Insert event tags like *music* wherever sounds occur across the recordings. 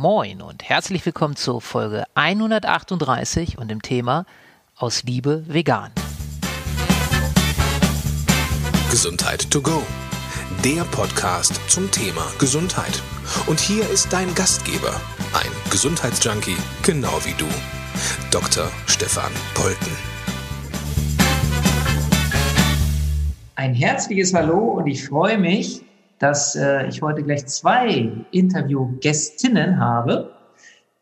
Moin und herzlich willkommen zur Folge 138 und dem Thema Aus Liebe vegan. Gesundheit to go. Der Podcast zum Thema Gesundheit. Und hier ist dein Gastgeber, ein Gesundheitsjunkie, genau wie du, Dr. Stefan Polten. Ein herzliches Hallo und ich freue mich, dass äh, ich heute gleich zwei Interviewgästinnen habe.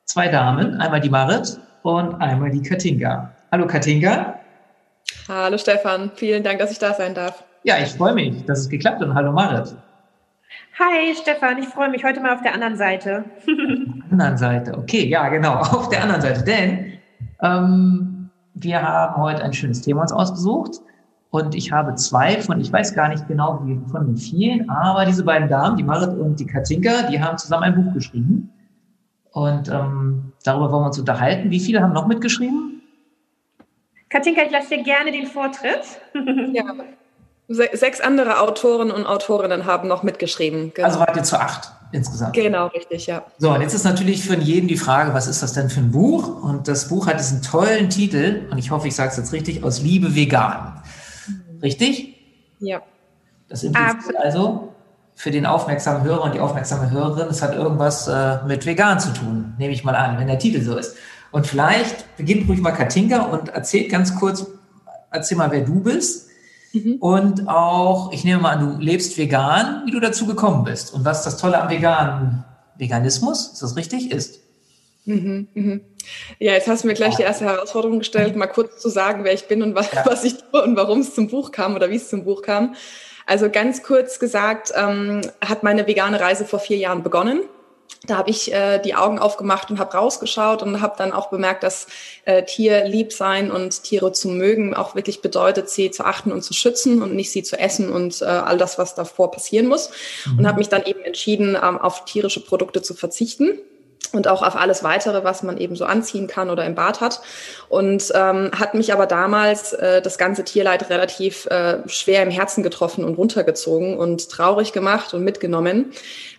Zwei Damen, einmal die Marit und einmal die Katinka. Hallo Katinka. Hallo Stefan, vielen Dank, dass ich da sein darf. Ja, ich freue mich, dass es geklappt hat. Und hallo Marit. Hi Stefan, ich freue mich heute mal auf der anderen Seite. *laughs* anderen Seite, okay, ja genau, *laughs* auf der anderen Seite. Denn ähm, wir haben heute ein schönes Thema uns ausgesucht. Und ich habe zwei von, ich weiß gar nicht genau wie von den vielen, aber diese beiden Damen, die Marit und die Katinka, die haben zusammen ein Buch geschrieben. Und ähm, darüber wollen wir uns unterhalten. Wie viele haben noch mitgeschrieben? Katinka, ich lasse dir gerne den Vortritt. *laughs* ja. Sechs andere Autoren und Autorinnen haben noch mitgeschrieben. Genau. Also wart ihr zu acht insgesamt? Genau, richtig, ja. So, und jetzt ist natürlich für jeden die Frage, was ist das denn für ein Buch? Und das Buch hat diesen tollen Titel, und ich hoffe, ich sage es jetzt richtig, aus Liebe vegan. Richtig? Ja. Das impliziert also für den aufmerksamen Hörer und die aufmerksame Hörerin, es hat irgendwas äh, mit vegan zu tun, nehme ich mal an, wenn der Titel so ist. Und vielleicht beginnt ruhig mal Katinka und erzählt ganz kurz, erzähl mal, wer du bist. Mhm. Und auch, ich nehme mal an, du lebst vegan, wie du dazu gekommen bist und was das Tolle am veganen Veganismus, ist das richtig, ist. Mhm, mhm. Ja, jetzt hast du mir gleich die erste Herausforderung gestellt, mal kurz zu sagen, wer ich bin und was, ja. was ich tue und warum es zum Buch kam oder wie es zum Buch kam. Also ganz kurz gesagt, ähm, hat meine vegane Reise vor vier Jahren begonnen. Da habe ich äh, die Augen aufgemacht und habe rausgeschaut und habe dann auch bemerkt, dass äh, Tier lieb sein und Tiere zu mögen auch wirklich bedeutet, sie zu achten und zu schützen und nicht sie zu essen und äh, all das, was davor passieren muss. Mhm. Und habe mich dann eben entschieden, ähm, auf tierische Produkte zu verzichten und auch auf alles weitere, was man eben so anziehen kann oder im Bad hat. Und ähm, hat mich aber damals äh, das ganze Tierleid relativ äh, schwer im Herzen getroffen und runtergezogen und traurig gemacht und mitgenommen,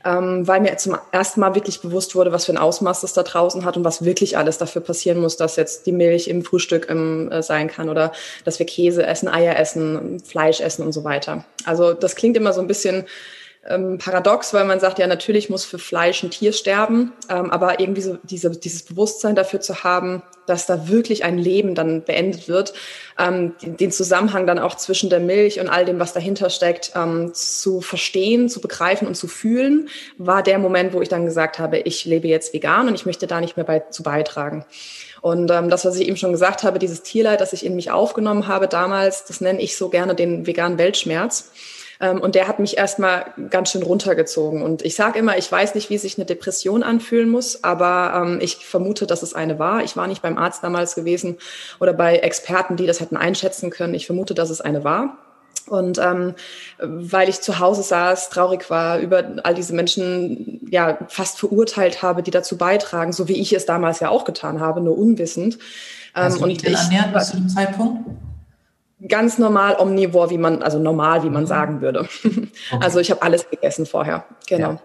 ähm, weil mir zum ersten Mal wirklich bewusst wurde, was für ein Ausmaß das da draußen hat und was wirklich alles dafür passieren muss, dass jetzt die Milch im Frühstück ähm, äh, sein kann oder dass wir Käse essen, Eier essen, Fleisch essen und so weiter. Also das klingt immer so ein bisschen ähm, paradox, weil man sagt, ja, natürlich muss für Fleisch ein Tier sterben, ähm, aber irgendwie so diese, dieses Bewusstsein dafür zu haben, dass da wirklich ein Leben dann beendet wird, ähm, den Zusammenhang dann auch zwischen der Milch und all dem, was dahinter steckt, ähm, zu verstehen, zu begreifen und zu fühlen, war der Moment, wo ich dann gesagt habe, ich lebe jetzt vegan und ich möchte da nicht mehr bei, zu beitragen. Und ähm, das, was ich eben schon gesagt habe, dieses Tierleid, das ich in mich aufgenommen habe damals, das nenne ich so gerne den veganen Weltschmerz. Ähm, und der hat mich erstmal ganz schön runtergezogen. Und ich sage immer, ich weiß nicht, wie sich eine Depression anfühlen muss, aber ähm, ich vermute, dass es eine war. Ich war nicht beim Arzt damals gewesen oder bei Experten, die das hätten einschätzen können. Ich vermute, dass es eine war. Und ähm, weil ich zu Hause saß, traurig war, über all diese Menschen ja fast verurteilt habe, die dazu beitragen, so wie ich es damals ja auch getan habe, nur unwissend. Ähm, und ich ernährt bis zu dem Zeitpunkt? Ganz normal omnivor, wie man, also normal, wie man mhm. sagen würde. *laughs* Okay. Also ich habe alles gegessen vorher, genau. Ja.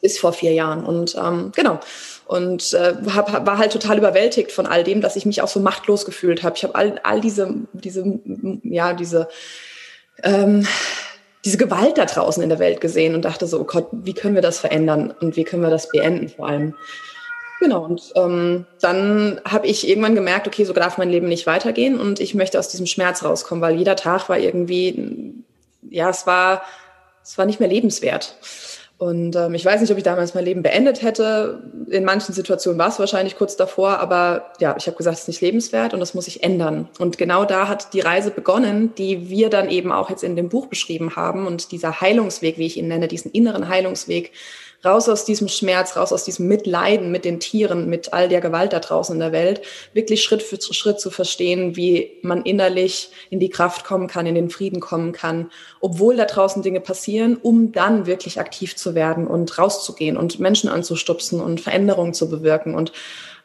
Bis vor vier Jahren. Und ähm, genau. Und äh, hab, war halt total überwältigt von all dem, dass ich mich auch so machtlos gefühlt habe. Ich habe all, all diese, diese, ja, diese ähm, diese Gewalt da draußen in der Welt gesehen und dachte so, oh Gott, wie können wir das verändern und wie können wir das beenden vor allem. Genau, und ähm, dann habe ich irgendwann gemerkt, okay, so darf mein Leben nicht weitergehen und ich möchte aus diesem Schmerz rauskommen, weil jeder Tag war irgendwie, ja, es war, es war nicht mehr lebenswert. Und ähm, ich weiß nicht, ob ich damals mein Leben beendet hätte. In manchen Situationen war es wahrscheinlich kurz davor, aber ja, ich habe gesagt, es ist nicht lebenswert und das muss ich ändern. Und genau da hat die Reise begonnen, die wir dann eben auch jetzt in dem Buch beschrieben haben. Und dieser Heilungsweg, wie ich ihn nenne, diesen inneren Heilungsweg, raus aus diesem Schmerz, raus aus diesem Mitleiden mit den Tieren, mit all der Gewalt da draußen in der Welt, wirklich Schritt für Schritt zu verstehen, wie man innerlich in die Kraft kommen kann, in den Frieden kommen kann, obwohl da draußen Dinge passieren, um dann wirklich aktiv zu werden und rauszugehen und Menschen anzustupsen und Veränderungen zu bewirken und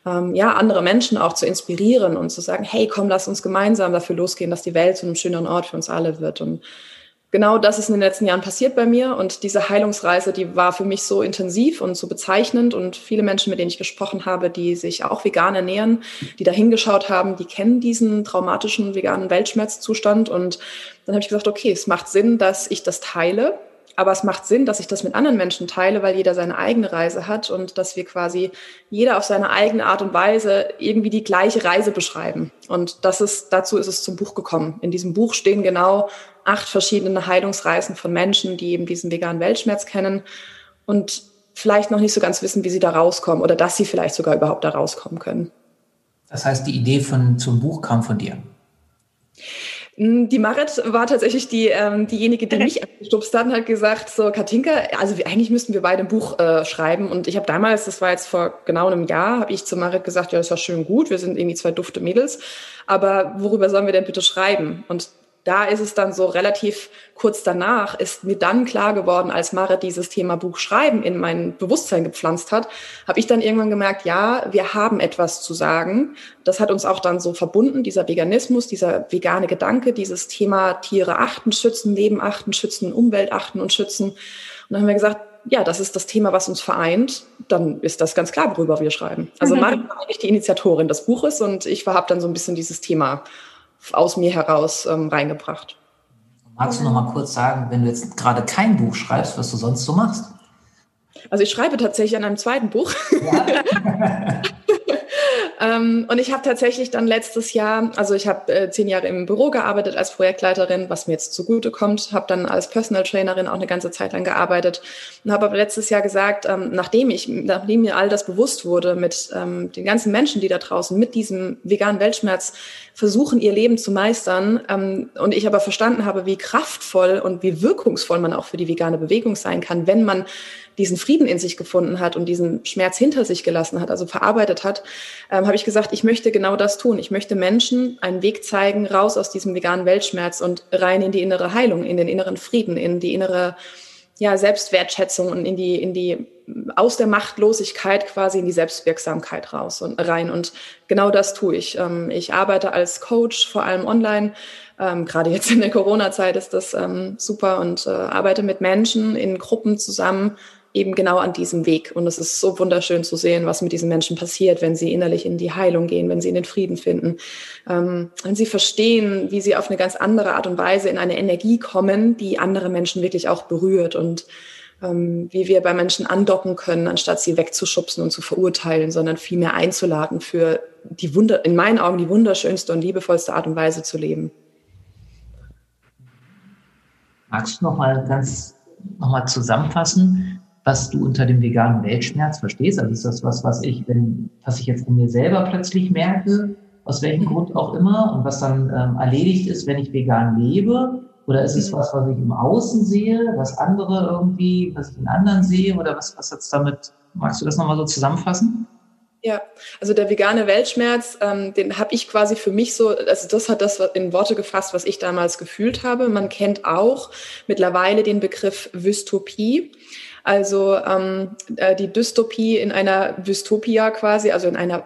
ähm, ja, andere Menschen auch zu inspirieren und zu sagen, hey, komm, lass uns gemeinsam dafür losgehen, dass die Welt zu einem schöneren Ort für uns alle wird. Und genau das ist in den letzten Jahren passiert bei mir und diese Heilungsreise, die war für mich so intensiv und so bezeichnend und viele Menschen, mit denen ich gesprochen habe, die sich auch vegan ernähren, die da hingeschaut haben, die kennen diesen traumatischen veganen Weltschmerzzustand und dann habe ich gesagt, okay, es macht Sinn, dass ich das teile aber es macht Sinn, dass ich das mit anderen Menschen teile, weil jeder seine eigene Reise hat und dass wir quasi jeder auf seine eigene Art und Weise irgendwie die gleiche Reise beschreiben. Und das ist, dazu ist es zum Buch gekommen. In diesem Buch stehen genau acht verschiedene Heilungsreisen von Menschen, die eben diesen veganen Weltschmerz kennen und vielleicht noch nicht so ganz wissen, wie sie da rauskommen oder dass sie vielleicht sogar überhaupt da rauskommen können. Das heißt, die Idee von, zum Buch kam von dir? Hm, die Marit war tatsächlich die, ähm, diejenige, die mich abgestupst hat und hat gesagt, so Katinka, also wir, eigentlich müssten wir beide ein Buch äh, schreiben. Und ich habe damals, das war jetzt vor genau einem Jahr, habe ich zu Marit gesagt, ja, das ist ja schön gut, wir sind irgendwie zwei dufte Mädels, aber worüber sollen wir denn bitte schreiben? Und da ist es dann so relativ kurz danach, ist mir dann klar geworden, als Marit dieses Thema Buch schreiben in mein Bewusstsein gepflanzt hat, habe ich dann irgendwann gemerkt, ja, wir haben etwas zu sagen. Das hat uns auch dann so verbunden, dieser Veganismus, dieser vegane Gedanke, dieses Thema Tiere achten, schützen, Leben achten, schützen, Umwelt achten und schützen. Und dann haben wir gesagt, ja, das ist das Thema, was uns vereint, dann ist das ganz klar, worüber wir schreiben. Also mhm. Marit war eigentlich die Initiatorin des Buches und ich habe dann so ein bisschen dieses Thema aus mir heraus ähm, reingebracht. Magst du noch mal kurz sagen, wenn du jetzt gerade kein Buch schreibst, was du sonst so machst? Also ich schreibe tatsächlich an einem zweiten Buch. Ja. *laughs* Ähm, und ich habe tatsächlich dann letztes Jahr, also ich habe äh, zehn Jahre im Büro gearbeitet als Projektleiterin, was mir jetzt zugute kommt, habe dann als Personal Trainerin auch eine ganze Zeit lang gearbeitet und habe aber letztes Jahr gesagt, ähm, nachdem ich, nachdem mir all das bewusst wurde mit ähm, den ganzen Menschen, die da draußen mit diesem veganen Weltschmerz versuchen, ihr Leben zu meistern ähm, und ich aber verstanden habe, wie kraftvoll und wie wirkungsvoll man auch für die vegane Bewegung sein kann, wenn man diesen Frieden in sich gefunden hat und diesen Schmerz hinter sich gelassen hat, also verarbeitet hat, ähm, habe ich gesagt, ich möchte genau das tun. Ich möchte Menschen einen Weg zeigen, raus aus diesem veganen Weltschmerz und rein in die innere Heilung, in den inneren Frieden, in die innere ja, Selbstwertschätzung und in die, in die, aus der Machtlosigkeit quasi in die Selbstwirksamkeit raus und rein. Und genau das tue ich. Ähm, ich arbeite als Coach, vor allem online. Ähm, gerade jetzt in der Corona-Zeit ist das ähm, super und äh, arbeite mit Menschen in Gruppen zusammen, eben genau an diesem Weg. Und es ist so wunderschön zu sehen, was mit diesen Menschen passiert, wenn sie innerlich in die Heilung gehen, wenn sie in den Frieden finden, ähm, wenn sie verstehen, wie sie auf eine ganz andere Art und Weise in eine Energie kommen, die andere Menschen wirklich auch berührt und ähm, wie wir bei Menschen andocken können, anstatt sie wegzuschubsen und zu verurteilen, sondern vielmehr einzuladen für die Wunder, in meinen Augen die wunderschönste und liebevollste Art und Weise zu leben. Magst du noch mal ganz noch mal zusammenfassen, was du unter dem veganen Weltschmerz verstehst. Also ist das was, was ich, wenn, was ich jetzt in mir selber plötzlich merke, aus welchem Grund auch immer, und was dann ähm, erledigt ist, wenn ich vegan lebe? Oder ist es mhm. was, was ich im Außen sehe, was andere irgendwie, was ich in anderen sehe? Oder was, was jetzt damit, magst du das nochmal so zusammenfassen? Ja, also der vegane Weltschmerz, ähm, den habe ich quasi für mich so, also das hat das in Worte gefasst, was ich damals gefühlt habe. Man kennt auch mittlerweile den Begriff Wystopie. Also ähm, äh, die Dystopie in einer Dystopia quasi, also in einer,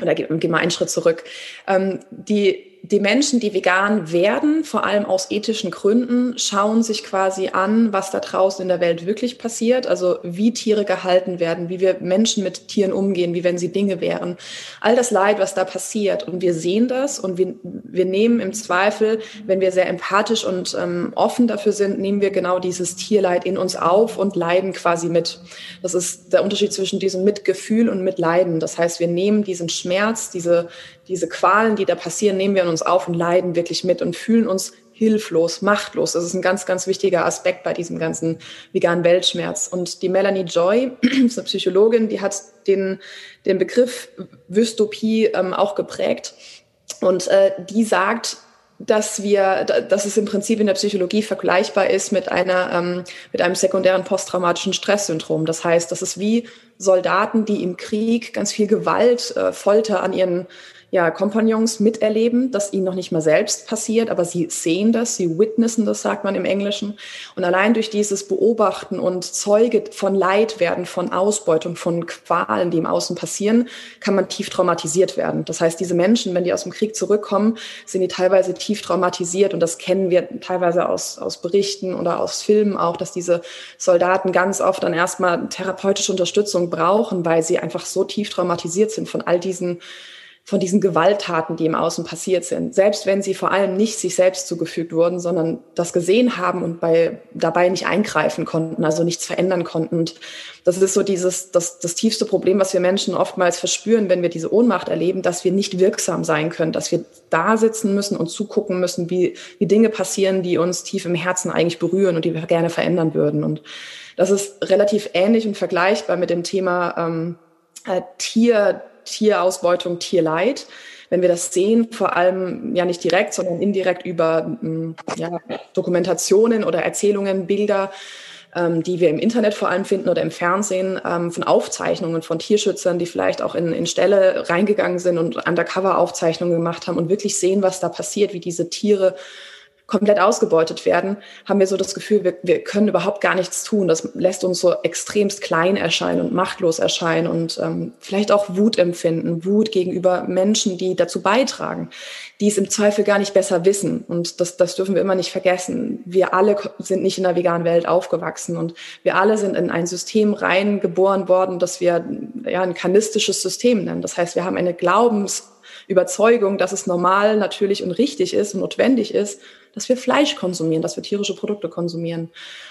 oder gehen wir einen Schritt zurück. Ähm, die die Menschen, die vegan werden, vor allem aus ethischen Gründen, schauen sich quasi an, was da draußen in der Welt wirklich passiert, also wie Tiere gehalten werden, wie wir Menschen mit Tieren umgehen, wie wenn sie Dinge wären. All das Leid, was da passiert. Und wir sehen das und wir, wir nehmen im Zweifel, wenn wir sehr empathisch und ähm, offen dafür sind, nehmen wir genau dieses Tierleid in uns auf und leiden quasi mit. Das ist der Unterschied zwischen diesem Mitgefühl und Mitleiden. Das heißt, wir nehmen diesen Schmerz, diese, diese Qualen, die da passieren, nehmen wir in uns auf und leiden wirklich mit und fühlen uns hilflos, machtlos. Das ist ein ganz, ganz wichtiger Aspekt bei diesem ganzen veganen Weltschmerz. Und die Melanie Joy, *clears throat* ist eine Psychologin, die hat den, den Begriff Wystopie ähm, auch geprägt. Und äh, die sagt, dass wir, dass es im Prinzip in der Psychologie vergleichbar ist mit einer, ähm, mit einem sekundären posttraumatischen Stresssyndrom. Das heißt, das ist wie Soldaten, die im Krieg ganz viel Gewalt, äh, Folter an ihren ja, Kompagnons miterleben, dass ihnen noch nicht mal selbst passiert, aber sie sehen das, sie witnessen das, sagt man im Englischen. Und allein durch dieses Beobachten und Zeuge von Leid werden, von Ausbeutung, von Qualen, die im Außen passieren, kann man tief traumatisiert werden. Das heißt, diese Menschen, wenn die aus dem Krieg zurückkommen, sind die teilweise tief traumatisiert. Und das kennen wir teilweise aus, aus Berichten oder aus Filmen auch, dass diese Soldaten ganz oft dann erstmal therapeutische Unterstützung brauchen, weil sie einfach so tief traumatisiert sind von all diesen von diesen Gewalttaten, die im Außen passiert sind. Selbst wenn sie vor allem nicht sich selbst zugefügt wurden, sondern das gesehen haben und bei, dabei nicht eingreifen konnten, also nichts verändern konnten. Und das ist so dieses, das, das tiefste Problem, was wir Menschen oftmals verspüren, wenn wir diese Ohnmacht erleben, dass wir nicht wirksam sein können, dass wir da sitzen müssen und zugucken müssen, wie, wie Dinge passieren, die uns tief im Herzen eigentlich berühren und die wir gerne verändern würden. Und das ist relativ ähnlich und vergleichbar mit dem Thema ähm, äh, Tier, Tierausbeutung, Tierleid. Wenn wir das sehen, vor allem ja nicht direkt, sondern indirekt über mm, ja, Dokumentationen oder Erzählungen, Bilder, ähm, die wir im Internet vor allem finden oder im Fernsehen, ähm, von Aufzeichnungen von Tierschützern, die vielleicht auch in, in Ställe reingegangen sind und Undercover-Aufzeichnungen gemacht haben und wirklich sehen, was da passiert, wie diese Tiere komplett ausgebeutet werden, haben wir so das Gefühl, wir, wir können überhaupt gar nichts tun. Das lässt uns so extremst klein erscheinen und machtlos erscheinen und ähm, vielleicht auch Wut empfinden, Wut gegenüber Menschen, die dazu beitragen, die es im Zweifel gar nicht besser wissen. Und das, das dürfen wir immer nicht vergessen. Wir alle sind nicht in der veganen Welt aufgewachsen und wir alle sind in ein System reingeboren worden, das wir ja ein kanistisches System nennen. Das heißt, wir haben eine Glaubensüberzeugung, dass es normal, natürlich und richtig ist und notwendig ist, dass wir Fleisch konsumieren, dass wir tierische Produkte konsumieren.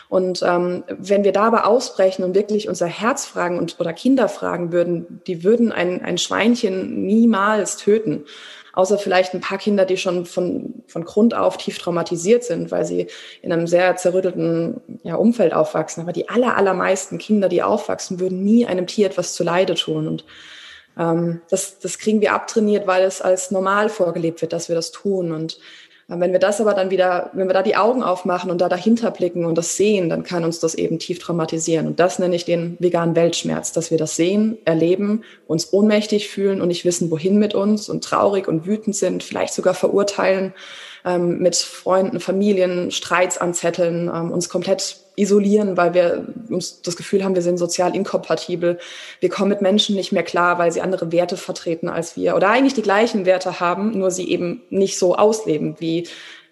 Und ähm, wenn wir dabei ausbrechen und wirklich unser Herz fragen und, oder Kinder fragen würden, die würden ein, ein Schweinchen niemals töten. Außer vielleicht ein paar Kinder, die schon von, von Grund auf tief traumatisiert sind, weil sie in einem sehr zerrüttelten ja, Umfeld aufwachsen. Aber die aller, allermeisten Kinder, die aufwachsen, würden nie einem Tier etwas zu Leide tun. Und ähm, das, das kriegen wir abtrainiert, weil es als normal vorgelebt wird, dass wir das tun. Und wenn wir das aber dann wieder, wenn wir da die Augen aufmachen und da dahinter blicken und das sehen, dann kann uns das eben tief traumatisieren. Und das nenne ich den veganen Weltschmerz, dass wir das sehen, erleben, uns ohnmächtig fühlen und nicht wissen, wohin mit uns und traurig und wütend sind, vielleicht sogar verurteilen, ähm, mit Freunden, Familien Streits anzetteln, ähm, uns komplett isolieren, weil wir uns das Gefühl haben, wir sind sozial inkompatibel. Wir kommen mit Menschen nicht mehr klar, weil sie andere Werte vertreten als wir oder eigentlich die gleichen Werte haben, nur sie eben nicht so ausleben, wie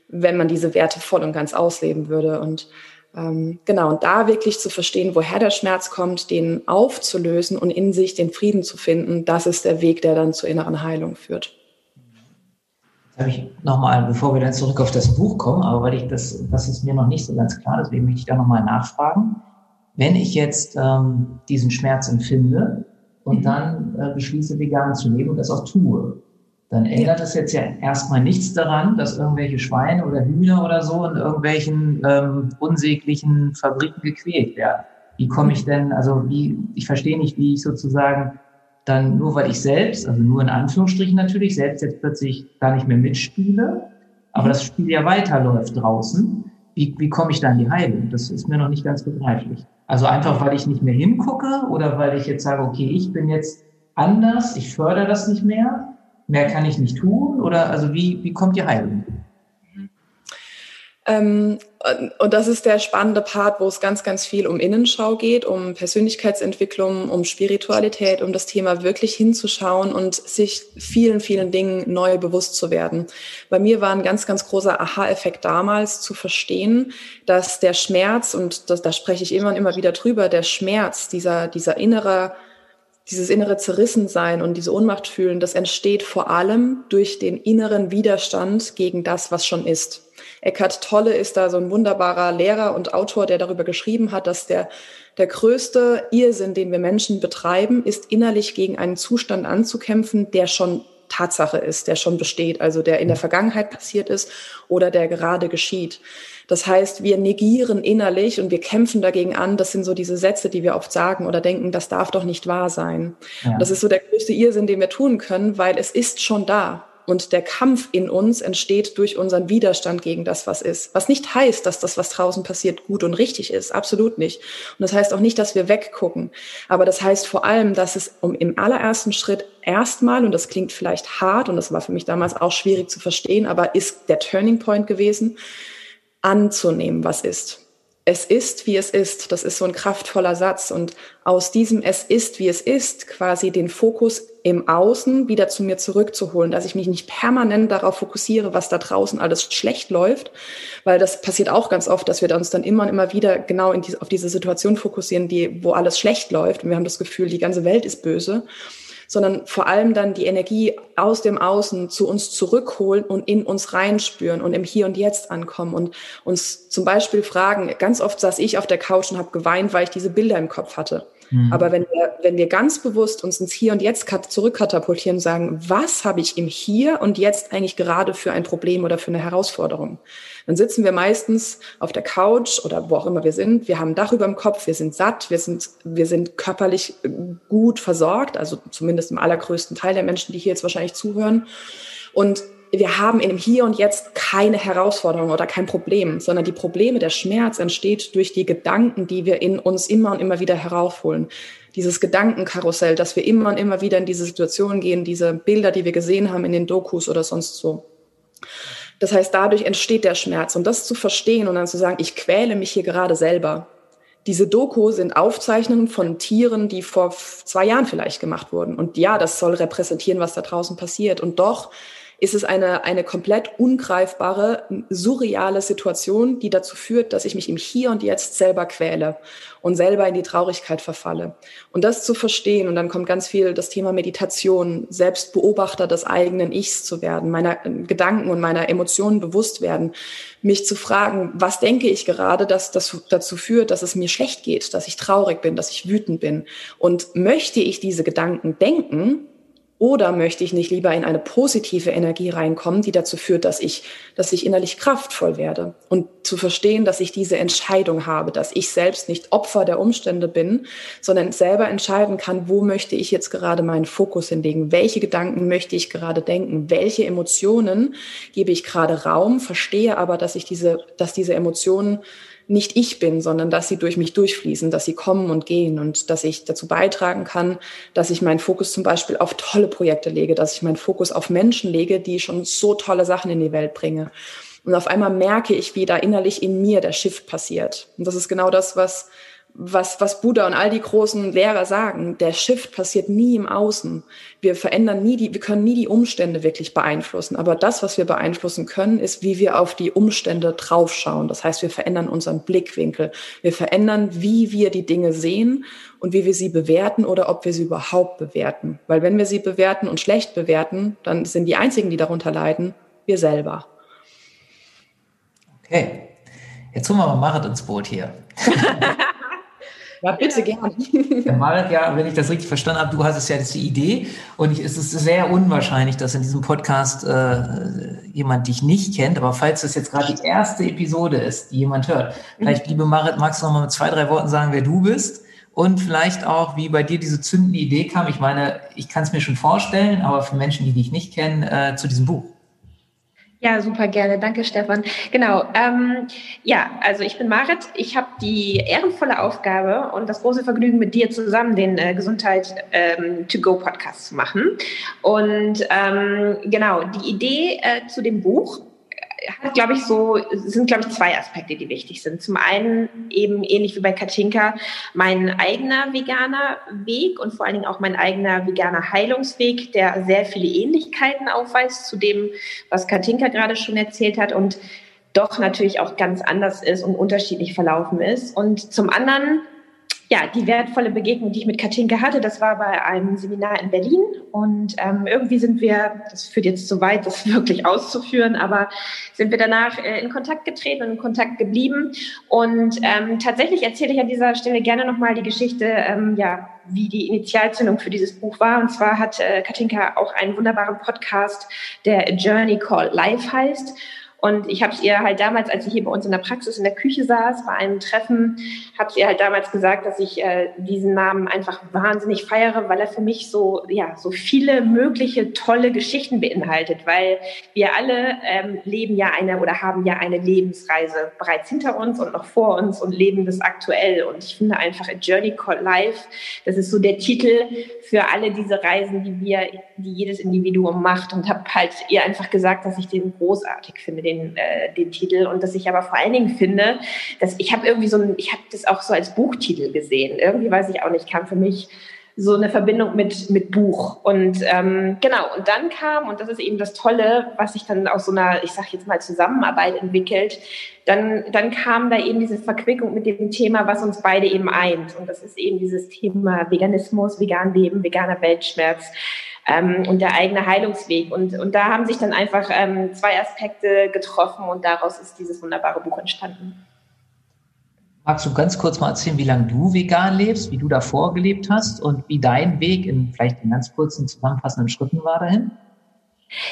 wenn man diese Werte voll und ganz ausleben würde. Und ähm, genau, und da wirklich zu verstehen, woher der Schmerz kommt, den aufzulösen und in sich den Frieden zu finden, das ist der Weg, der dann zur inneren Heilung führt habe ich nochmal, bevor wir dann zurück auf das Buch kommen, aber weil ich das, das ist mir noch nicht so ganz klar, deswegen möchte ich da nochmal nachfragen. Wenn ich jetzt ähm, diesen Schmerz empfinde und mhm. dann äh, beschließe, vegan zu leben und das auch tue, dann ändert es jetzt ja erstmal nichts daran, dass irgendwelche Schweine oder Hühner oder so in irgendwelchen ähm, unsäglichen Fabriken gequält werden. Wie komme ich denn, also wie, ich verstehe nicht, wie ich sozusagen dann nur weil ich selbst, also nur in Anführungsstrichen natürlich, selbst jetzt plötzlich gar nicht mehr mitspiele, aber das Spiel ja weiterläuft draußen, wie, wie komme ich da in die Heilung? Das ist mir noch nicht ganz begreiflich. Also einfach, weil ich nicht mehr hingucke oder weil ich jetzt sage, okay, ich bin jetzt anders, ich fördere das nicht mehr, mehr kann ich nicht tun oder also wie, wie kommt die Heilung? Ähm, und das ist der spannende Part, wo es ganz, ganz viel um Innenschau geht, um Persönlichkeitsentwicklung, um Spiritualität, um das Thema wirklich hinzuschauen und sich vielen, vielen Dingen neu bewusst zu werden. Bei mir war ein ganz, ganz großer Aha-Effekt damals zu verstehen, dass der Schmerz, und das, da spreche ich immer und immer wieder drüber, der Schmerz, dieser, dieser innere, dieses innere Zerrissensein und diese Ohnmacht fühlen, das entsteht vor allem durch den inneren Widerstand gegen das, was schon ist. Eckhart Tolle ist da so ein wunderbarer Lehrer und Autor, der darüber geschrieben hat, dass der, der größte Irrsinn, den wir Menschen betreiben, ist innerlich gegen einen Zustand anzukämpfen, der schon Tatsache ist, der schon besteht, also der in der Vergangenheit passiert ist oder der gerade geschieht. Das heißt, wir negieren innerlich und wir kämpfen dagegen an. Das sind so diese Sätze, die wir oft sagen oder denken, das darf doch nicht wahr sein. Ja. Das ist so der größte Irrsinn, den wir tun können, weil es ist schon da. Und der Kampf in uns entsteht durch unseren Widerstand gegen das, was ist. Was nicht heißt, dass das, was draußen passiert, gut und richtig ist. Absolut nicht. Und das heißt auch nicht, dass wir weggucken. Aber das heißt vor allem, dass es um im allerersten Schritt erstmal, und das klingt vielleicht hart und das war für mich damals auch schwierig zu verstehen, aber ist der Turning Point gewesen, anzunehmen, was ist es ist, wie es ist. Das ist so ein kraftvoller Satz. Und aus diesem Es ist, wie es ist, quasi den Fokus im Außen wieder zu mir zurückzuholen, dass ich mich nicht permanent darauf fokussiere, was da draußen alles schlecht läuft, weil das passiert auch ganz oft, dass wir uns dann immer und immer wieder genau die, auf diese Situation fokussieren, die, wo alles schlecht läuft. Und wir haben das Gefühl, die ganze Welt ist böse sondern vor allem dann die Energie aus dem Außen zu uns zurückholen und in uns reinspüren und im Hier und Jetzt ankommen und uns zum Beispiel fragen, ganz oft saß ich auf der Couch und habe geweint, weil ich diese Bilder im Kopf hatte. Mhm. Aber wenn wir, wenn wir ganz bewusst uns ins Hier und Jetzt zurückkatapultieren und sagen, was habe ich im Hier und Jetzt eigentlich gerade für ein Problem oder für eine Herausforderung? Dann sitzen wir meistens auf der Couch oder wo auch immer wir sind. Wir haben ein Dach über dem Kopf, wir sind satt, wir sind, wir sind körperlich gut versorgt, also zumindest im allergrößten Teil der Menschen, die hier jetzt wahrscheinlich zuhören. Und wir haben in dem Hier und Jetzt keine Herausforderung oder kein Problem, sondern die Probleme, der Schmerz entsteht durch die Gedanken, die wir in uns immer und immer wieder heraufholen. Dieses Gedankenkarussell, dass wir immer und immer wieder in diese Situation gehen, diese Bilder, die wir gesehen haben in den Dokus oder sonst so. Das heißt, dadurch entsteht der Schmerz. Und das zu verstehen und dann zu sagen, ich quäle mich hier gerade selber. Diese Doku sind Aufzeichnungen von Tieren, die vor zwei Jahren vielleicht gemacht wurden. Und ja, das soll repräsentieren, was da draußen passiert. Und doch ist es eine, eine komplett ungreifbare, surreale Situation, die dazu führt, dass ich mich im Hier und Jetzt selber quäle und selber in die Traurigkeit verfalle. Und das zu verstehen, und dann kommt ganz viel das Thema Meditation, Selbstbeobachter des eigenen Ichs zu werden, meiner Gedanken und meiner Emotionen bewusst werden, mich zu fragen, was denke ich gerade, dass das dazu führt, dass es mir schlecht geht, dass ich traurig bin, dass ich wütend bin. Und möchte ich diese Gedanken denken, oder möchte ich nicht lieber in eine positive Energie reinkommen, die dazu führt, dass ich, dass ich innerlich kraftvoll werde? Und zu verstehen, dass ich diese Entscheidung habe, dass ich selbst nicht Opfer der Umstände bin, sondern selber entscheiden kann, wo möchte ich jetzt gerade meinen Fokus hinlegen, welche Gedanken möchte ich gerade denken, welche Emotionen gebe ich gerade Raum, verstehe aber, dass ich diese, dass diese Emotionen nicht ich bin, sondern dass sie durch mich durchfließen, dass sie kommen und gehen und dass ich dazu beitragen kann, dass ich meinen Fokus zum Beispiel auf tolle Projekte lege, dass ich meinen Fokus auf Menschen lege, die schon so tolle Sachen in die Welt bringen. Und auf einmal merke ich, wie da innerlich in mir der Shift passiert. Und das ist genau das, was was, was Buddha und all die großen Lehrer sagen, der Shift passiert nie im Außen. Wir verändern nie die, wir können nie die Umstände wirklich beeinflussen. Aber das, was wir beeinflussen können, ist, wie wir auf die Umstände draufschauen. Das heißt, wir verändern unseren Blickwinkel. Wir verändern, wie wir die Dinge sehen und wie wir sie bewerten oder ob wir sie überhaupt bewerten. Weil wenn wir sie bewerten und schlecht bewerten, dann sind die einzigen, die darunter leiden, wir selber. Okay. Jetzt holen wir mal Marit ins Boot hier. *laughs* Ja, bitte gerne. Marit, ja, wenn ich das richtig verstanden habe, du hast es ja jetzt die Idee und es ist sehr unwahrscheinlich, dass in diesem Podcast äh, jemand dich nicht kennt, aber falls das jetzt gerade die erste Episode ist, die jemand hört, vielleicht, liebe Marit, magst du noch mal mit zwei, drei Worten sagen, wer du bist und vielleicht auch, wie bei dir diese zündende Idee kam. Ich meine, ich kann es mir schon vorstellen, aber für Menschen, die dich nicht kennen, äh, zu diesem Buch. Ja, super gerne. Danke, Stefan. Genau. Ähm, ja, also ich bin Marit. Ich habe die ehrenvolle Aufgabe und das große Vergnügen, mit dir zusammen den äh, Gesundheit ähm, to go Podcast zu machen. Und ähm, genau, die Idee äh, zu dem Buch hat, glaube ich, so, sind, glaube ich, zwei Aspekte, die wichtig sind. Zum einen eben ähnlich wie bei Katinka mein eigener veganer Weg und vor allen Dingen auch mein eigener veganer Heilungsweg, der sehr viele Ähnlichkeiten aufweist zu dem, was Katinka gerade schon erzählt hat und doch natürlich auch ganz anders ist und unterschiedlich verlaufen ist. Und zum anderen ja, die wertvolle Begegnung, die ich mit Katinka hatte, das war bei einem Seminar in Berlin. Und ähm, irgendwie sind wir, das führt jetzt zu weit, das *laughs* wirklich auszuführen, aber sind wir danach äh, in Kontakt getreten und in Kontakt geblieben. Und ähm, tatsächlich erzähle ich an dieser Stelle gerne nochmal die Geschichte, ähm, ja, wie die Initialzündung für dieses Buch war. Und zwar hat äh, Katinka auch einen wunderbaren Podcast, der Journey Call Life heißt. Und ich habe es ihr halt damals, als sie hier bei uns in der Praxis in der Küche saß, bei einem Treffen, habe ihr halt damals gesagt, dass ich äh, diesen Namen einfach wahnsinnig feiere, weil er für mich so, ja, so viele mögliche tolle Geschichten beinhaltet, weil wir alle ähm, leben ja eine oder haben ja eine Lebensreise bereits hinter uns und noch vor uns und leben das aktuell. Und ich finde einfach A Journey Called Life, das ist so der Titel für alle diese Reisen, die wir, die jedes Individuum macht und habe halt ihr einfach gesagt, dass ich den großartig finde, äh, den Titel und dass ich aber vor allen Dingen finde, dass ich habe irgendwie so ein, ich habe das auch so als Buchtitel gesehen. Irgendwie weiß ich auch nicht, kam für mich so eine Verbindung mit, mit Buch. Und ähm, genau, und dann kam, und das ist eben das Tolle, was sich dann aus so einer, ich sage jetzt mal, Zusammenarbeit entwickelt, dann, dann kam da eben diese Verquickung mit dem Thema, was uns beide eben eint. Und das ist eben dieses Thema Veganismus, vegan Leben, veganer Weltschmerz. Ähm, und der eigene Heilungsweg. Und, und da haben sich dann einfach ähm, zwei Aspekte getroffen und daraus ist dieses wunderbare Buch entstanden. Magst du ganz kurz mal erzählen, wie lange du vegan lebst, wie du davor gelebt hast und wie dein Weg in vielleicht in ganz kurzen zusammenfassenden Schritten war dahin?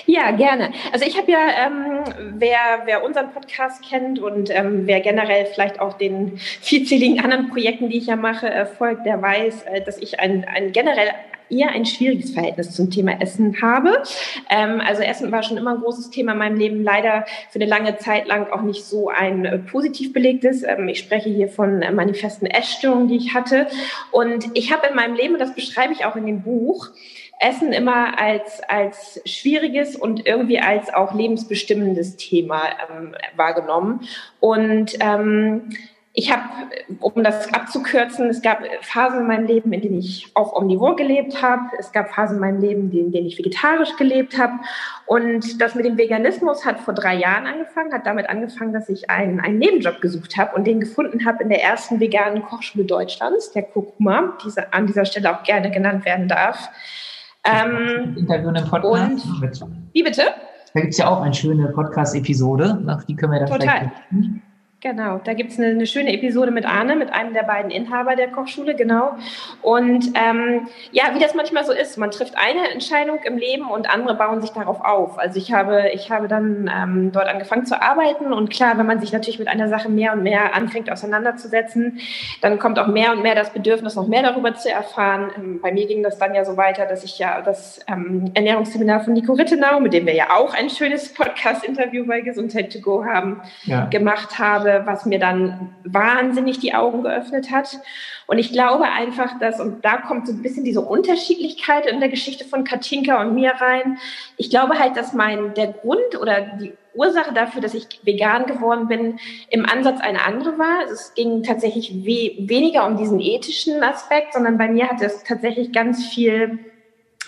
Ja, gerne. Also ich habe ja, ähm, wer, wer unseren Podcast kennt und ähm, wer generell vielleicht auch den vielzähligen anderen Projekten, die ich ja mache, äh, folgt, der weiß, äh, dass ich ein, ein generell eher ein schwieriges Verhältnis zum Thema Essen habe. Ähm, also Essen war schon immer ein großes Thema in meinem Leben, leider für eine lange Zeit lang auch nicht so ein äh, positiv belegtes. Ähm, ich spreche hier von äh, manifesten Essstörungen, die ich hatte. Und ich habe in meinem Leben, und das beschreibe ich auch in dem Buch, Essen immer als, als schwieriges und irgendwie als auch lebensbestimmendes Thema ähm, wahrgenommen. Und ähm, ich habe, um das abzukürzen, es gab Phasen in meinem Leben, in denen ich auf Omnivore gelebt habe. Es gab Phasen in meinem Leben, in denen ich vegetarisch gelebt habe. Und das mit dem Veganismus hat vor drei Jahren angefangen, hat damit angefangen, dass ich einen, einen Nebenjob gesucht habe und den gefunden habe in der ersten veganen Kochschule Deutschlands, der Kurkuma, die an dieser Stelle auch gerne genannt werden darf. Ähm, Interview im Podcast. Und, wie bitte? Da gibt es ja auch eine schöne Podcast-Episode, auf die können wir dann Total. vielleicht. Genau, da gibt's eine, eine schöne Episode mit Arne, mit einem der beiden Inhaber der Kochschule, genau. Und ähm, ja, wie das manchmal so ist, man trifft eine Entscheidung im Leben und andere bauen sich darauf auf. Also ich habe, ich habe dann ähm, dort angefangen zu arbeiten und klar, wenn man sich natürlich mit einer Sache mehr und mehr anfängt auseinanderzusetzen, dann kommt auch mehr und mehr das Bedürfnis, noch mehr darüber zu erfahren. Ähm, bei mir ging das dann ja so weiter, dass ich ja das ähm, Ernährungsseminar von Nico Rittenau, mit dem wir ja auch ein schönes Podcast-Interview bei Gesundheit to go haben, ja. gemacht habe habe, was mir dann wahnsinnig die Augen geöffnet hat. Und ich glaube einfach, dass, und da kommt so ein bisschen diese Unterschiedlichkeit in der Geschichte von Katinka und mir rein. Ich glaube halt, dass mein, der Grund oder die Ursache dafür, dass ich vegan geworden bin, im Ansatz eine andere war. Es ging tatsächlich we weniger um diesen ethischen Aspekt, sondern bei mir hat es tatsächlich ganz viel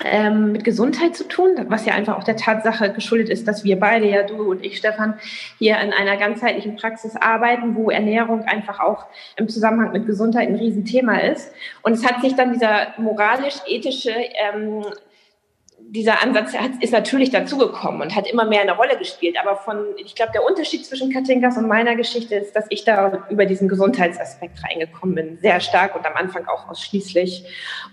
ähm, mit Gesundheit zu tun, was ja einfach auch der Tatsache geschuldet ist, dass wir beide, ja du und ich, Stefan, hier in einer ganzheitlichen Praxis arbeiten, wo Ernährung einfach auch im Zusammenhang mit Gesundheit ein Riesenthema ist. Und es hat sich dann dieser moralisch-ethische ähm, dieser Ansatz ist natürlich dazugekommen und hat immer mehr eine Rolle gespielt. Aber von, ich glaube, der Unterschied zwischen Katinkas und meiner Geschichte ist, dass ich da über diesen Gesundheitsaspekt reingekommen bin, sehr stark und am Anfang auch ausschließlich.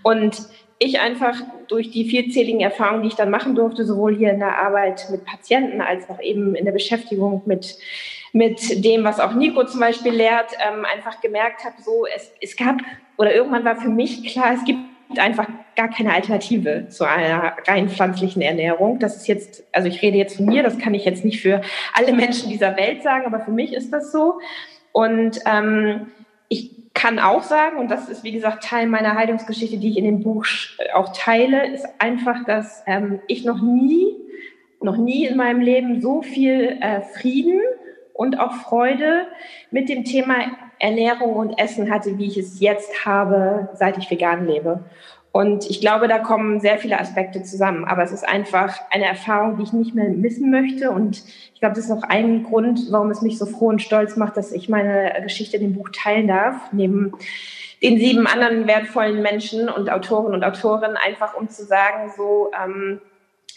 Und ich einfach durch die vielzähligen Erfahrungen, die ich dann machen durfte, sowohl hier in der Arbeit mit Patienten als auch eben in der Beschäftigung mit, mit dem, was auch Nico zum Beispiel lehrt, ähm, einfach gemerkt habe, so es, es gab oder irgendwann war für mich klar, es gibt einfach gar keine Alternative zu einer rein pflanzlichen Ernährung. Das ist jetzt, also ich rede jetzt von mir, das kann ich jetzt nicht für alle Menschen dieser Welt sagen, aber für mich ist das so. Und ähm, kann auch sagen, und das ist wie gesagt Teil meiner Heilungsgeschichte, die ich in dem Buch auch teile, ist einfach, dass ähm, ich noch nie, noch nie in meinem Leben so viel äh, Frieden und auch Freude mit dem Thema Ernährung und Essen hatte, wie ich es jetzt habe, seit ich vegan lebe. Und ich glaube, da kommen sehr viele Aspekte zusammen. Aber es ist einfach eine Erfahrung, die ich nicht mehr missen möchte. Und ich glaube, das ist auch ein Grund, warum es mich so froh und stolz macht, dass ich meine Geschichte in dem Buch teilen darf, neben den sieben anderen wertvollen Menschen und Autoren und Autorinnen, einfach um zu sagen, so, ähm,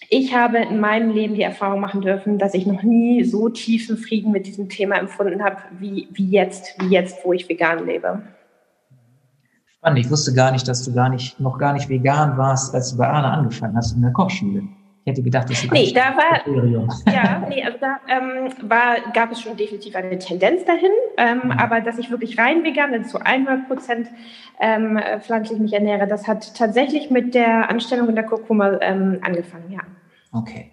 ich habe in meinem Leben die Erfahrung machen dürfen, dass ich noch nie so tiefen Frieden mit diesem Thema empfunden habe, wie, wie jetzt, wie jetzt, wo ich vegan lebe. Spannend. Ich wusste gar nicht, dass du gar nicht, noch gar nicht vegan warst, als du bei Arne angefangen hast in der Kochschule. Ich hätte gedacht, das ist nee, da war, Kriterium. Ja, nee, also da ähm, war, gab es schon definitiv eine Tendenz dahin, ähm, mhm. aber dass ich wirklich rein vegan, also zu 100 Prozent ähm, pflanzlich mich ernähre, das hat tatsächlich mit der Anstellung in der Kurkuma ähm, angefangen, ja. Okay.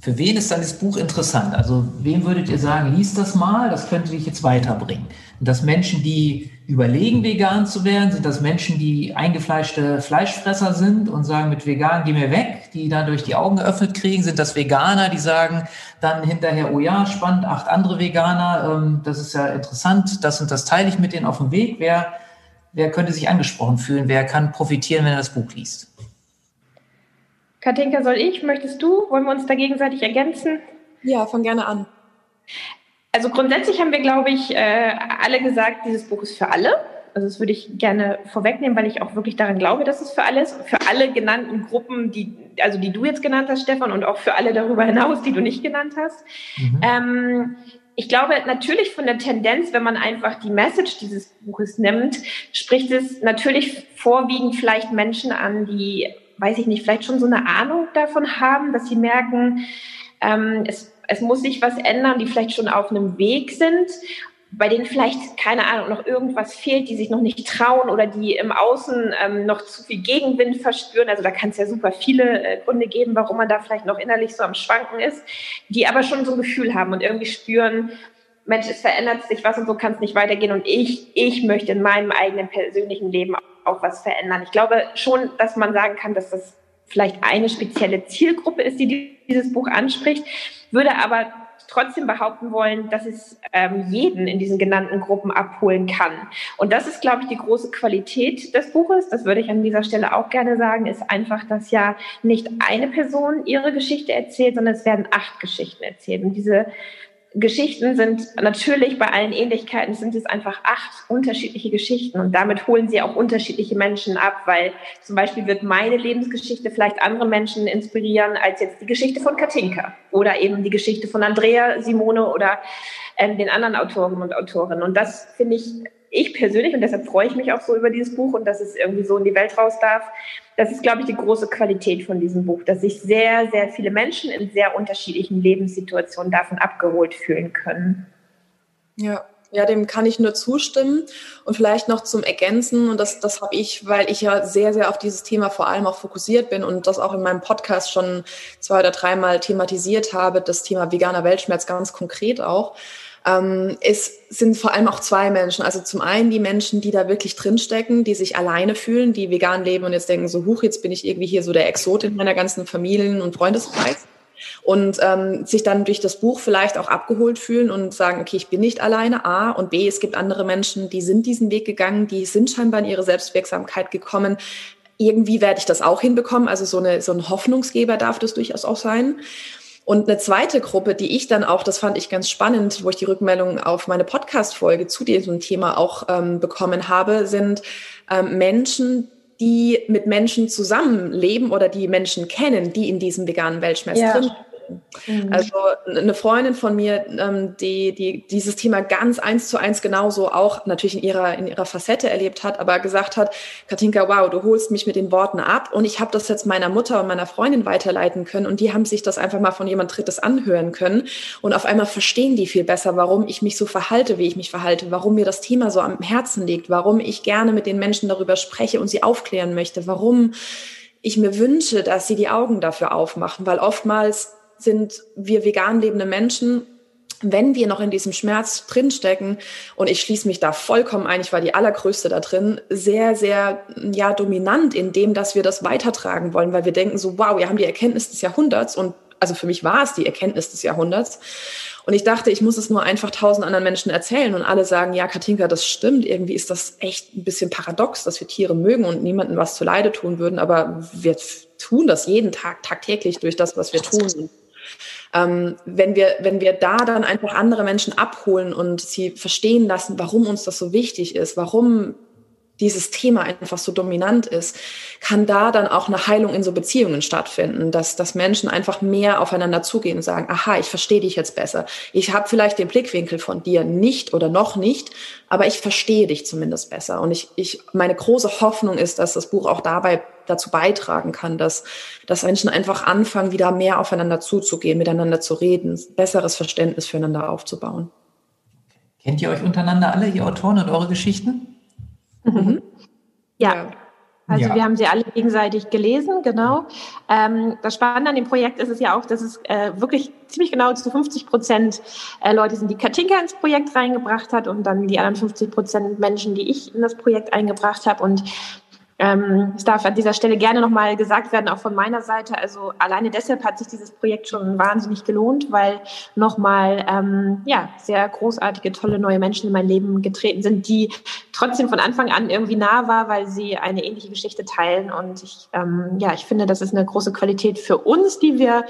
Für wen ist dann das Buch interessant? Also wem würdet ihr sagen, liest das mal, das könnte dich jetzt weiterbringen? Und das Menschen, die überlegen, vegan zu werden, sind das Menschen, die eingefleischte Fleischfresser sind und sagen, mit vegan geh mir weg, die dadurch die Augen geöffnet kriegen, sind das Veganer, die sagen dann hinterher, oh ja, spannend, acht andere Veganer, ähm, das ist ja interessant, das und das teile ich mit denen auf dem Weg. Wer, wer könnte sich angesprochen fühlen? Wer kann profitieren, wenn er das Buch liest? Katinka, soll ich? Möchtest du? Wollen wir uns da gegenseitig ergänzen? Ja, fang gerne an. Also grundsätzlich haben wir, glaube ich, äh, alle gesagt, dieses Buch ist für alle. Also das würde ich gerne vorwegnehmen, weil ich auch wirklich daran glaube, dass es für alle ist. Für alle genannten Gruppen, die, also die du jetzt genannt hast, Stefan, und auch für alle darüber hinaus, die du nicht genannt hast. Mhm. Ähm, ich glaube natürlich von der Tendenz, wenn man einfach die Message dieses Buches nimmt, spricht es natürlich vorwiegend vielleicht Menschen an, die weiß ich nicht, vielleicht schon so eine Ahnung davon haben, dass sie merken, ähm, es, es muss sich was ändern, die vielleicht schon auf einem Weg sind, bei denen vielleicht, keine Ahnung, noch irgendwas fehlt, die sich noch nicht trauen oder die im Außen ähm, noch zu viel Gegenwind verspüren. Also da kann es ja super viele äh, Gründe geben, warum man da vielleicht noch innerlich so am Schwanken ist, die aber schon so ein Gefühl haben und irgendwie spüren, Mensch, es verändert sich was und so kann es nicht weitergehen und ich, ich möchte in meinem eigenen persönlichen Leben auch was verändern. Ich glaube schon, dass man sagen kann, dass das vielleicht eine spezielle Zielgruppe ist, die dieses Buch anspricht, würde aber trotzdem behaupten wollen, dass es ähm, jeden in diesen genannten Gruppen abholen kann. Und das ist, glaube ich, die große Qualität des Buches. Das würde ich an dieser Stelle auch gerne sagen, ist einfach, dass ja nicht eine Person ihre Geschichte erzählt, sondern es werden acht Geschichten erzählt. Und diese Geschichten sind natürlich bei allen Ähnlichkeiten sind es einfach acht unterschiedliche Geschichten und damit holen sie auch unterschiedliche Menschen ab, weil zum Beispiel wird meine Lebensgeschichte vielleicht andere Menschen inspirieren als jetzt die Geschichte von Katinka oder eben die Geschichte von Andrea Simone oder ähm, den anderen Autoren und Autorinnen. Und das finde ich ich persönlich, und deshalb freue ich mich auch so über dieses Buch und dass es irgendwie so in die Welt raus darf, das ist, glaube ich, die große Qualität von diesem Buch, dass sich sehr, sehr viele Menschen in sehr unterschiedlichen Lebenssituationen davon abgeholt fühlen können. Ja, ja, dem kann ich nur zustimmen. Und vielleicht noch zum Ergänzen, und das, das habe ich, weil ich ja sehr, sehr auf dieses Thema vor allem auch fokussiert bin und das auch in meinem Podcast schon zwei oder dreimal thematisiert habe, das Thema veganer Weltschmerz ganz konkret auch es sind vor allem auch zwei Menschen. Also zum einen die Menschen, die da wirklich drinstecken, die sich alleine fühlen, die vegan leben und jetzt denken so, huch, jetzt bin ich irgendwie hier so der Exot in meiner ganzen Familien- und Freundeskreis. Und ähm, sich dann durch das Buch vielleicht auch abgeholt fühlen und sagen, okay, ich bin nicht alleine, A, und B, es gibt andere Menschen, die sind diesen Weg gegangen, die sind scheinbar in ihre Selbstwirksamkeit gekommen. Irgendwie werde ich das auch hinbekommen. Also so, eine, so ein Hoffnungsgeber darf das durchaus auch sein. Und eine zweite Gruppe, die ich dann auch, das fand ich ganz spannend, wo ich die Rückmeldung auf meine Podcast-Folge zu diesem Thema auch ähm, bekommen habe, sind ähm, Menschen, die mit Menschen zusammenleben oder die Menschen kennen, die in diesem veganen Weltschmerz ja. drin Mhm. Also eine Freundin von mir, ähm, die, die dieses Thema ganz eins zu eins genauso auch natürlich in ihrer, in ihrer Facette erlebt hat, aber gesagt hat, Katinka, wow, du holst mich mit den Worten ab und ich habe das jetzt meiner Mutter und meiner Freundin weiterleiten können und die haben sich das einfach mal von jemand Drittes anhören können und auf einmal verstehen die viel besser, warum ich mich so verhalte, wie ich mich verhalte, warum mir das Thema so am Herzen liegt, warum ich gerne mit den Menschen darüber spreche und sie aufklären möchte, warum ich mir wünsche, dass sie die Augen dafür aufmachen, weil oftmals sind wir vegan lebende Menschen, wenn wir noch in diesem Schmerz drinstecken, und ich schließe mich da vollkommen ein, ich war die allergrößte da drin, sehr, sehr, ja, dominant in dem, dass wir das weitertragen wollen, weil wir denken so, wow, wir haben die Erkenntnis des Jahrhunderts und also für mich war es die Erkenntnis des Jahrhunderts. Und ich dachte, ich muss es nur einfach tausend anderen Menschen erzählen und alle sagen, ja, Katinka, das stimmt. Irgendwie ist das echt ein bisschen paradox, dass wir Tiere mögen und niemandem was zu Leide tun würden. Aber wir tun das jeden Tag, tagtäglich durch das, was wir tun. Ähm, wenn, wir, wenn wir da dann einfach andere Menschen abholen und sie verstehen lassen, warum uns das so wichtig ist, warum dieses Thema einfach so dominant ist, kann da dann auch eine Heilung in so Beziehungen stattfinden, dass, dass Menschen einfach mehr aufeinander zugehen und sagen, aha, ich verstehe dich jetzt besser. Ich habe vielleicht den Blickwinkel von dir nicht oder noch nicht, aber ich verstehe dich zumindest besser. Und ich, ich, meine große Hoffnung ist, dass das Buch auch dabei dazu beitragen kann, dass, dass Menschen einfach anfangen, wieder mehr aufeinander zuzugehen, miteinander zu reden, besseres Verständnis füreinander aufzubauen. Kennt ihr euch untereinander alle, ihr Autoren und eure Geschichten? Mhm. Ja. ja. Also ja. wir haben sie alle gegenseitig gelesen, genau. Ähm, das Spannende an dem Projekt ist es ja auch, dass es äh, wirklich ziemlich genau zu 50 Prozent äh, Leute sind, die Katinka ins Projekt reingebracht hat und dann die anderen 50 Prozent Menschen, die ich in das Projekt eingebracht habe. Und ähm, es darf an dieser Stelle gerne nochmal gesagt werden, auch von meiner Seite. Also alleine deshalb hat sich dieses Projekt schon wahnsinnig gelohnt, weil nochmal ähm, ja, sehr großartige, tolle neue Menschen in mein Leben getreten sind, die trotzdem von Anfang an irgendwie nah war, weil sie eine ähnliche Geschichte teilen. Und ich, ähm, ja, ich finde, das ist eine große Qualität für uns, die wir,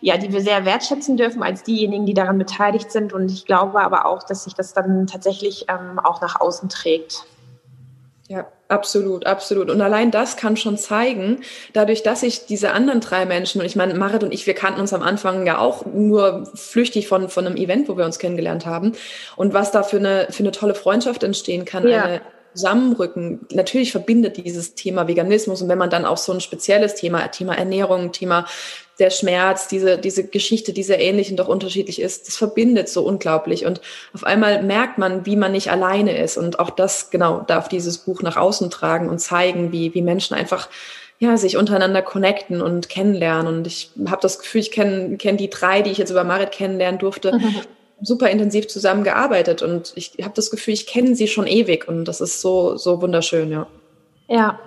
ja, die wir sehr wertschätzen dürfen als diejenigen, die daran beteiligt sind. Und ich glaube aber auch, dass sich das dann tatsächlich ähm, auch nach außen trägt. Ja, absolut, absolut. Und allein das kann schon zeigen, dadurch, dass ich diese anderen drei Menschen, und ich meine, Marit und ich, wir kannten uns am Anfang ja auch nur flüchtig von, von einem Event, wo wir uns kennengelernt haben. Und was da für eine, für eine tolle Freundschaft entstehen kann, ja. eine Zusammenrücken. Natürlich verbindet dieses Thema Veganismus und wenn man dann auch so ein spezielles Thema, Thema Ernährung, Thema der Schmerz, diese, diese Geschichte, die sehr ähnlich und doch unterschiedlich ist, das verbindet so unglaublich. Und auf einmal merkt man, wie man nicht alleine ist. Und auch das, genau, darf dieses Buch nach außen tragen und zeigen, wie, wie Menschen einfach ja, sich untereinander connecten und kennenlernen. Und ich habe das Gefühl, ich kenne kenn die drei, die ich jetzt über Marit kennenlernen durfte, mhm. Super intensiv zusammengearbeitet. Und ich habe das Gefühl, ich kenne sie schon ewig. Und das ist so, so wunderschön, ja. Ja,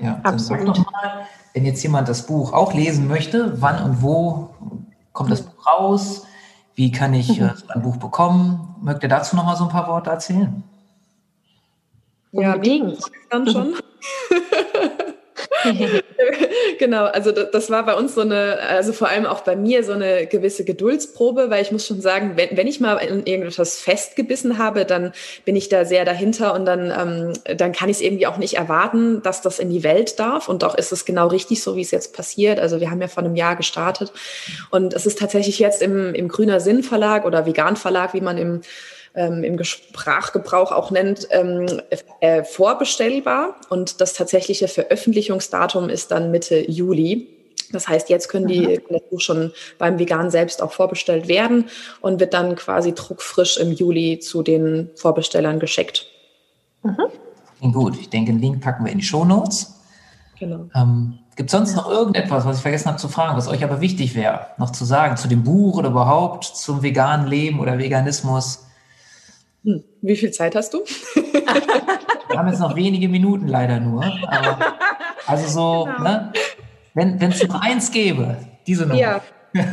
ja, absolut. Sag doch mal, wenn jetzt jemand das Buch auch lesen möchte, wann und wo kommt das Buch raus? Wie kann ich äh, ein Buch bekommen? Mögt ihr dazu noch mal so ein paar Worte erzählen? Ja, Unbedingt. dann schon. *laughs* *laughs* genau, also das war bei uns so eine, also vor allem auch bei mir so eine gewisse Geduldsprobe, weil ich muss schon sagen, wenn, wenn ich mal in irgendetwas festgebissen habe, dann bin ich da sehr dahinter und dann, ähm, dann kann ich es irgendwie auch nicht erwarten, dass das in die Welt darf. Und doch ist es genau richtig so, wie es jetzt passiert. Also wir haben ja vor einem Jahr gestartet und es ist tatsächlich jetzt im, im Grüner Sinn Verlag oder Vegan Verlag, wie man im ähm, im Sprachgebrauch auch nennt, ähm, äh, vorbestellbar. Und das tatsächliche Veröffentlichungsdatum ist dann Mitte Juli. Das heißt, jetzt können die das Buch schon beim Vegan selbst auch vorbestellt werden und wird dann quasi druckfrisch im Juli zu den Vorbestellern geschickt. Mhm. Gut, ich denke, den Link packen wir in die Show Notes. Genau. Ähm, Gibt es sonst noch irgendetwas, was ich vergessen habe zu fragen, was euch aber wichtig wäre, noch zu sagen zu dem Buch oder überhaupt zum veganen Leben oder Veganismus? Hm. Wie viel Zeit hast du? *laughs* Wir haben jetzt noch wenige Minuten leider nur. Aber, also so, genau. ne? wenn es noch eins gäbe, diese Nummer. Ja.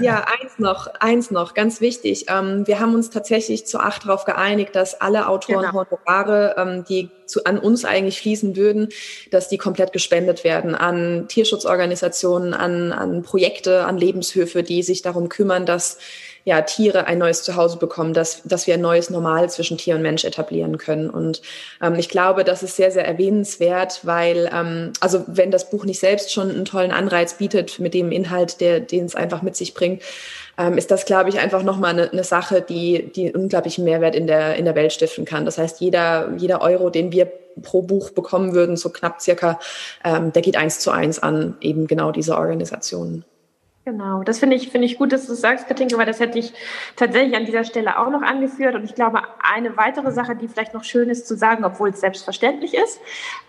Ja, eins noch, eins noch, ganz wichtig. Ähm, wir haben uns tatsächlich zu acht darauf geeinigt, dass alle Autoren genau. Honorare, ähm, die zu, an uns eigentlich fließen würden, dass die komplett gespendet werden an Tierschutzorganisationen, an, an Projekte, an Lebenshöfe, die sich darum kümmern, dass ja, Tiere ein neues Zuhause bekommen, dass, dass wir ein neues Normal zwischen Tier und Mensch etablieren können. Und ähm, ich glaube, das ist sehr, sehr erwähnenswert, weil, ähm, also wenn das Buch nicht selbst schon einen tollen Anreiz bietet mit dem Inhalt, der, den es einfach mit sich bringt, ähm, ist das, glaube ich, einfach nochmal eine, eine Sache, die, die unglaublichen Mehrwert in der, in der Welt stiften kann. Das heißt, jeder, jeder Euro, den wir pro Buch bekommen würden, so knapp circa, ähm, der geht eins zu eins an eben genau diese Organisationen. Genau, das finde ich, finde ich gut, dass du sagst, Katinka, weil das hätte ich tatsächlich an dieser Stelle auch noch angeführt. Und ich glaube, eine weitere Sache, die vielleicht noch schön ist zu sagen, obwohl es selbstverständlich ist,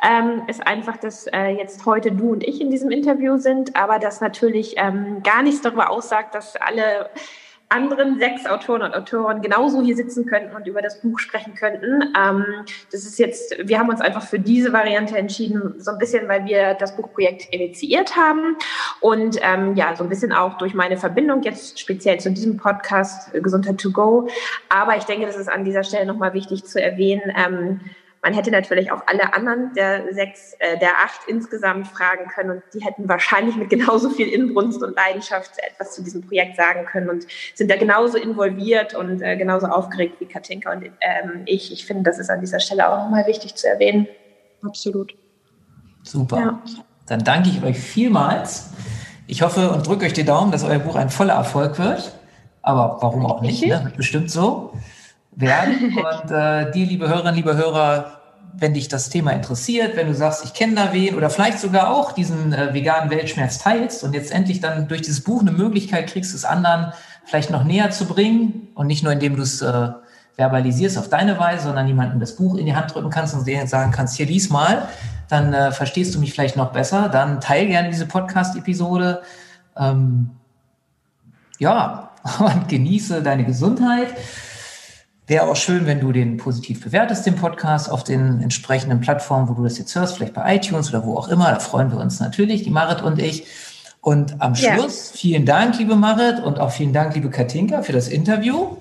ähm, ist einfach, dass äh, jetzt heute du und ich in diesem Interview sind, aber das natürlich ähm, gar nichts darüber aussagt, dass alle anderen sechs Autoren und Autoren genauso hier sitzen könnten und über das Buch sprechen könnten. Ähm, das ist jetzt, wir haben uns einfach für diese Variante entschieden, so ein bisschen, weil wir das Buchprojekt initiiert haben und ähm, ja, so ein bisschen auch durch meine Verbindung jetzt speziell zu diesem Podcast Gesundheit to go. Aber ich denke, das ist an dieser Stelle nochmal wichtig zu erwähnen. Ähm, man hätte natürlich auch alle anderen der sechs, äh, der acht insgesamt fragen können und die hätten wahrscheinlich mit genauso viel Inbrunst und Leidenschaft etwas zu diesem Projekt sagen können und sind da genauso involviert und äh, genauso aufgeregt wie Katinka und ähm, ich. Ich finde, das ist an dieser Stelle auch nochmal wichtig zu erwähnen. absolut. Super. Ja. Dann danke ich euch vielmals. Ich hoffe und drücke euch die Daumen, dass euer Buch ein voller Erfolg wird. Aber warum auch nicht? Ne? Bestimmt so werden. *laughs* Und äh, dir, liebe Hörerinnen, liebe Hörer, wenn dich das Thema interessiert, wenn du sagst, ich kenne da wen oder vielleicht sogar auch diesen äh, veganen Weltschmerz teilst und jetzt endlich dann durch dieses Buch eine Möglichkeit kriegst, es anderen vielleicht noch näher zu bringen und nicht nur indem du es äh, verbalisierst auf deine Weise, sondern jemandem das Buch in die Hand drücken kannst und denen sagen kannst, hier lies mal, dann äh, verstehst du mich vielleicht noch besser, dann teil gerne diese Podcast-Episode. Ähm, ja, *laughs* und genieße deine Gesundheit. Wäre auch schön, wenn du den positiv bewertest, den Podcast, auf den entsprechenden Plattformen, wo du das jetzt hörst, vielleicht bei iTunes oder wo auch immer. Da freuen wir uns natürlich, die Marit und ich. Und am Schluss ja. vielen Dank, liebe Marit, und auch vielen Dank, liebe Katinka, für das Interview.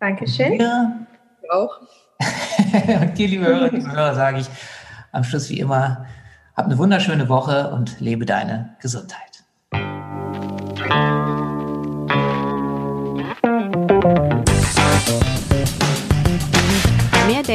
Dankeschön. Wir auch. *laughs* und dir, liebe Hörer, *laughs* liebe Hörer, sage ich am Schluss wie immer, hab eine wunderschöne Woche und lebe deine Gesundheit.